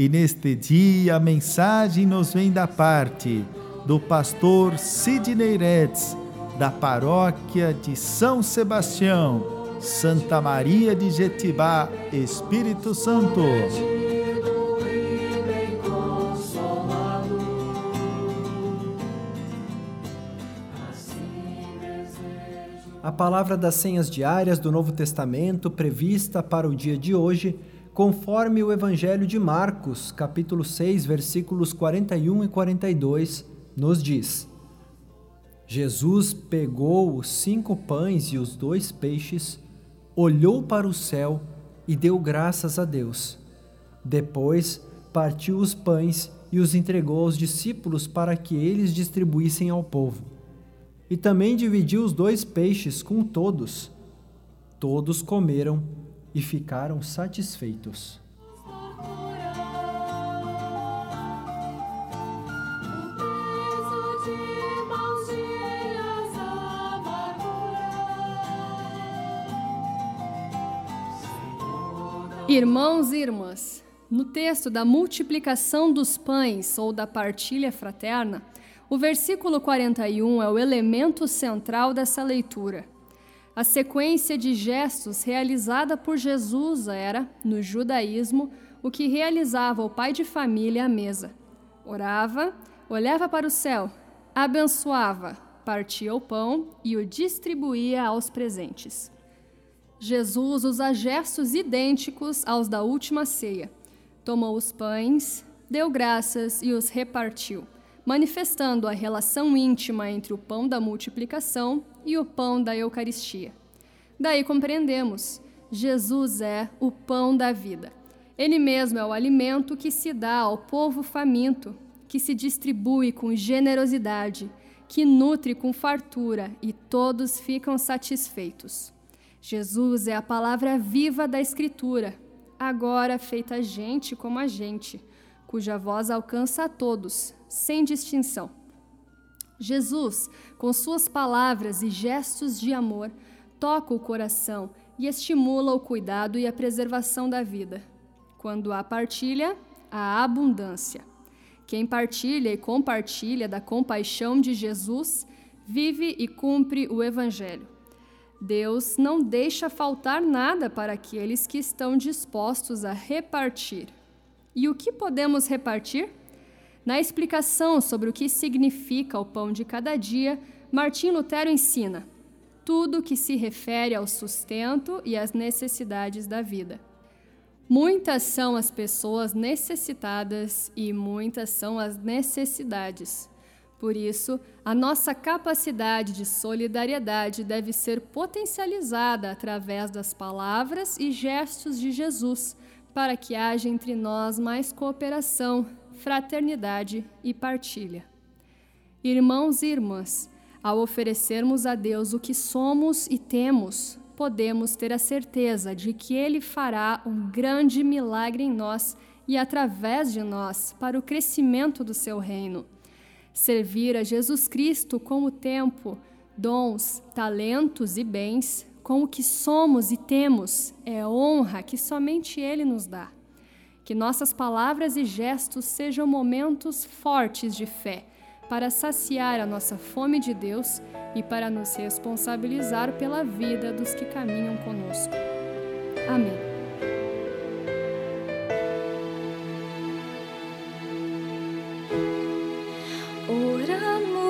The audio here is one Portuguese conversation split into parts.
e neste dia a mensagem nos vem da parte do pastor Sidney Retz, da paróquia de São Sebastião, Santa Maria de Jetibá, Espírito Santo. A palavra das senhas diárias do Novo Testamento prevista para o dia de hoje conforme o Evangelho de Marcos, capítulo 6, versículos 41 e 42, nos diz: Jesus pegou os cinco pães e os dois peixes, olhou para o céu e deu graças a Deus. Depois partiu os pães e os entregou aos discípulos para que eles distribuíssem ao povo. E também dividiu os dois peixes com todos. Todos comeram e ficaram satisfeitos. Irmãos e irmãs, no texto da multiplicação dos pães ou da partilha fraterna, o versículo 41 é o elemento central dessa leitura. A sequência de gestos realizada por Jesus era, no judaísmo, o que realizava o pai de família à mesa. Orava, olhava para o céu, abençoava, partia o pão e o distribuía aos presentes. Jesus usa gestos idênticos aos da última ceia. Tomou os pães, deu graças e os repartiu manifestando a relação íntima entre o pão da multiplicação e o pão da Eucaristia. Daí compreendemos: Jesus é o pão da vida. Ele mesmo é o alimento que se dá ao povo faminto, que se distribui com generosidade, que nutre com fartura e todos ficam satisfeitos. Jesus é a palavra viva da Escritura, agora feita gente como a gente, cuja voz alcança a todos, sem distinção. Jesus, com suas palavras e gestos de amor, toca o coração e estimula o cuidado e a preservação da vida. Quando há partilha, há abundância. Quem partilha e compartilha da compaixão de Jesus vive e cumpre o Evangelho. Deus não deixa faltar nada para aqueles que estão dispostos a repartir. E o que podemos repartir? Na explicação sobre o que significa o pão de cada dia, Martim Lutero ensina tudo que se refere ao sustento e às necessidades da vida. Muitas são as pessoas necessitadas e muitas são as necessidades. Por isso, a nossa capacidade de solidariedade deve ser potencializada através das palavras e gestos de Jesus, para que haja entre nós mais cooperação, fraternidade e partilha. Irmãos e irmãs, ao oferecermos a Deus o que somos e temos, podemos ter a certeza de que Ele fará um grande milagre em nós e através de nós para o crescimento do seu reino. Servir a Jesus Cristo com o tempo, dons, talentos e bens, com o que somos e temos, é honra que somente Ele nos dá. Que nossas palavras e gestos sejam momentos fortes de fé para saciar a nossa fome de Deus e para nos responsabilizar pela vida dos que caminham conosco. Amém. Oramos.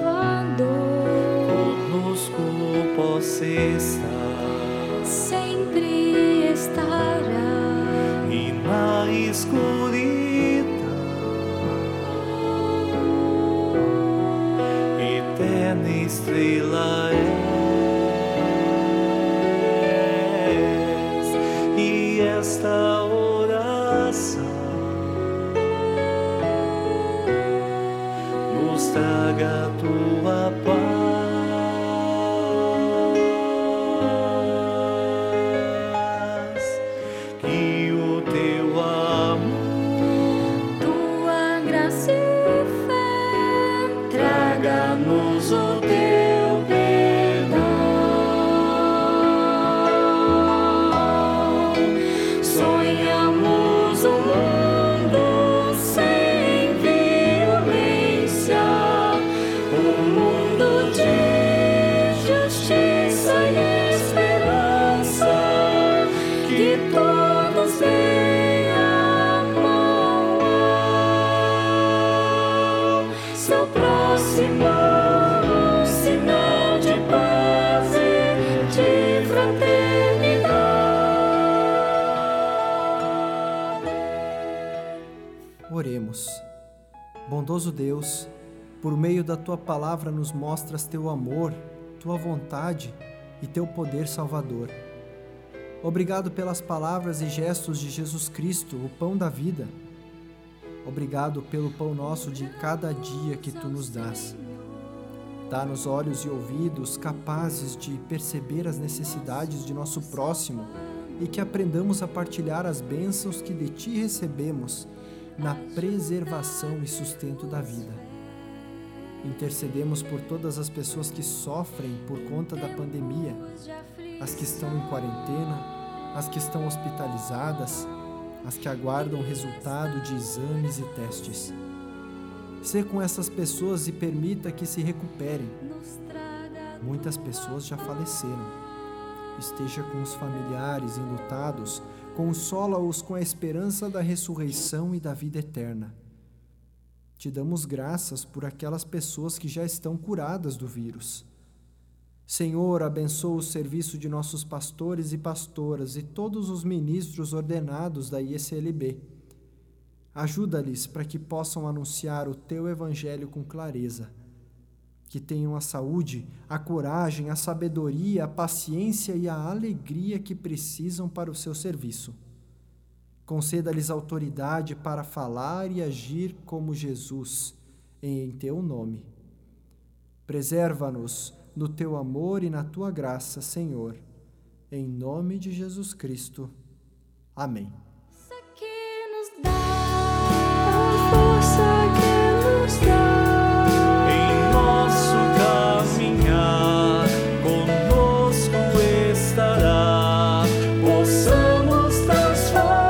estar, sempre estará, e na escuridão, eterna estrela és, e esta oração. traga tua paz, Oremos. Bondoso Deus, por meio da tua palavra nos mostras teu amor, tua vontade e teu poder salvador. Obrigado pelas palavras e gestos de Jesus Cristo, o pão da vida. Obrigado pelo pão nosso de cada dia que tu nos dás. Dá-nos olhos e ouvidos capazes de perceber as necessidades de nosso próximo e que aprendamos a partilhar as bênçãos que de ti recebemos na preservação e sustento da vida. Intercedemos por todas as pessoas que sofrem por conta da pandemia, as que estão em quarentena, as que estão hospitalizadas, as que aguardam resultado de exames e testes. Sê com essas pessoas e permita que se recuperem. Muitas pessoas já faleceram. Esteja com os familiares enlutados, consola-os com a esperança da ressurreição e da vida eterna. Te damos graças por aquelas pessoas que já estão curadas do vírus. Senhor, abençoa o serviço de nossos pastores e pastoras e todos os ministros ordenados da ISLB. Ajuda-lhes para que possam anunciar o teu evangelho com clareza. Que tenham a saúde, a coragem, a sabedoria, a paciência e a alegria que precisam para o seu serviço. Conceda-lhes autoridade para falar e agir como Jesus, em teu nome. Preserva-nos no teu amor e na tua graça, Senhor. Em nome de Jesus Cristo. Amém. que nos dá a força que nos dá Em nosso caminhar, conosco estará, possamos transformar.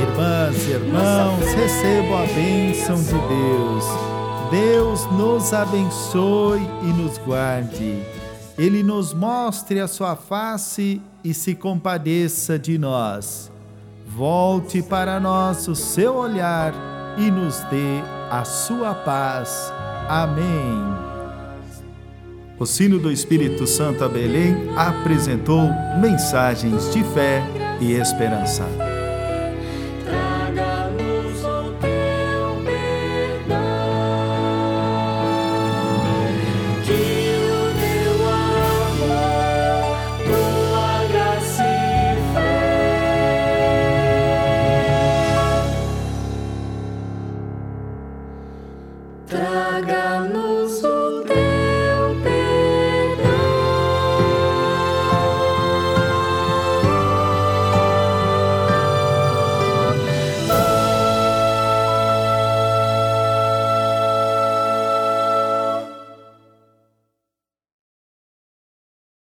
Irmãs e irmãos, recebam a bênção de Deus. Deus nos abençoe e nos guarde. Ele nos mostre a sua face e se compadeça de nós. Volte para nós o seu olhar e nos dê a sua paz. Amém. O sino do Espírito Santo a Belém apresentou mensagens de fé e esperança.